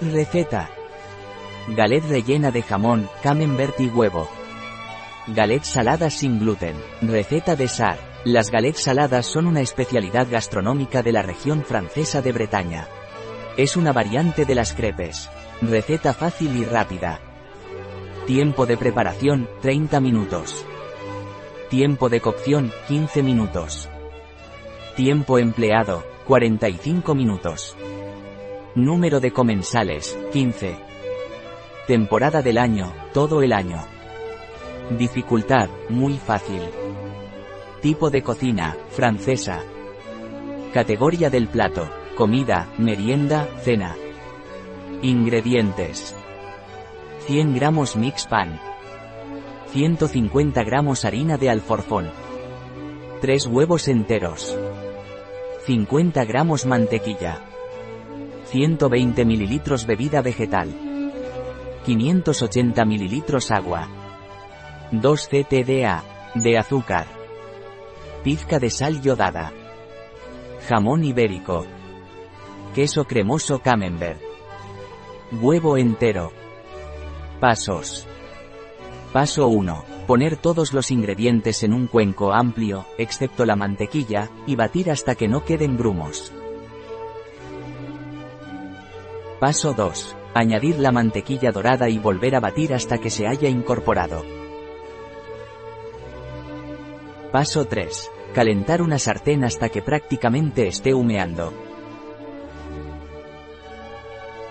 Receta. Galet rellena de jamón, camembert y huevo. Galet saladas sin gluten. Receta de Sar. Las galets saladas son una especialidad gastronómica de la región francesa de Bretaña. Es una variante de las crepes. Receta fácil y rápida. Tiempo de preparación, 30 minutos. Tiempo de cocción, 15 minutos. Tiempo empleado, 45 minutos. Número de comensales, 15. Temporada del año, todo el año. Dificultad, muy fácil. Tipo de cocina, francesa. Categoría del plato, comida, merienda, cena. Ingredientes. 100 gramos mix pan. 150 gramos harina de alforfón. 3 huevos enteros. 50 gramos mantequilla. 120 mililitros bebida vegetal. 580 mililitros agua. 2 ctda de azúcar. Pizca de sal yodada. Jamón ibérico. Queso cremoso camembert. Huevo entero. Pasos. Paso 1. Poner todos los ingredientes en un cuenco amplio, excepto la mantequilla, y batir hasta que no queden grumos. Paso 2. Añadir la mantequilla dorada y volver a batir hasta que se haya incorporado. Paso 3. Calentar una sartén hasta que prácticamente esté humeando.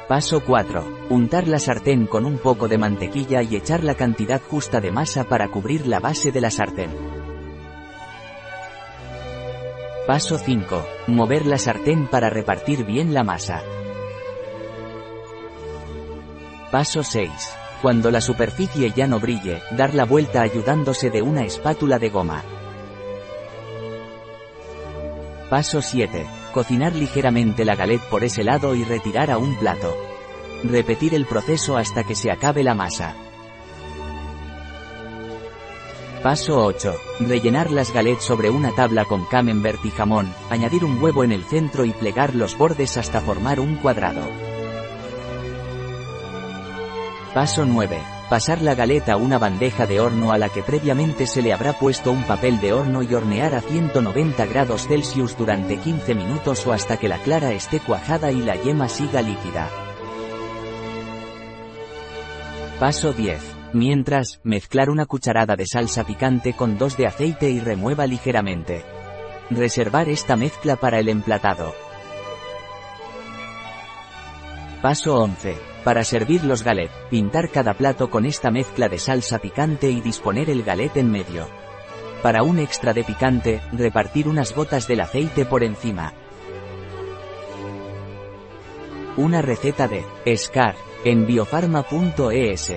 Paso 4. Untar la sartén con un poco de mantequilla y echar la cantidad justa de masa para cubrir la base de la sartén. Paso 5. Mover la sartén para repartir bien la masa. Paso 6. Cuando la superficie ya no brille, dar la vuelta ayudándose de una espátula de goma. Paso 7. Cocinar ligeramente la galette por ese lado y retirar a un plato. Repetir el proceso hasta que se acabe la masa. Paso 8. Rellenar las galets sobre una tabla con camembert y jamón, añadir un huevo en el centro y plegar los bordes hasta formar un cuadrado. Paso 9. Pasar la galeta a una bandeja de horno a la que previamente se le habrá puesto un papel de horno y hornear a 190 grados Celsius durante 15 minutos o hasta que la clara esté cuajada y la yema siga líquida. Paso 10. Mientras, mezclar una cucharada de salsa picante con dos de aceite y remueva ligeramente. Reservar esta mezcla para el emplatado. Paso 11. Para servir los galet, pintar cada plato con esta mezcla de salsa picante y disponer el galet en medio. Para un extra de picante, repartir unas gotas del aceite por encima. Una receta de Scar en biofarma.es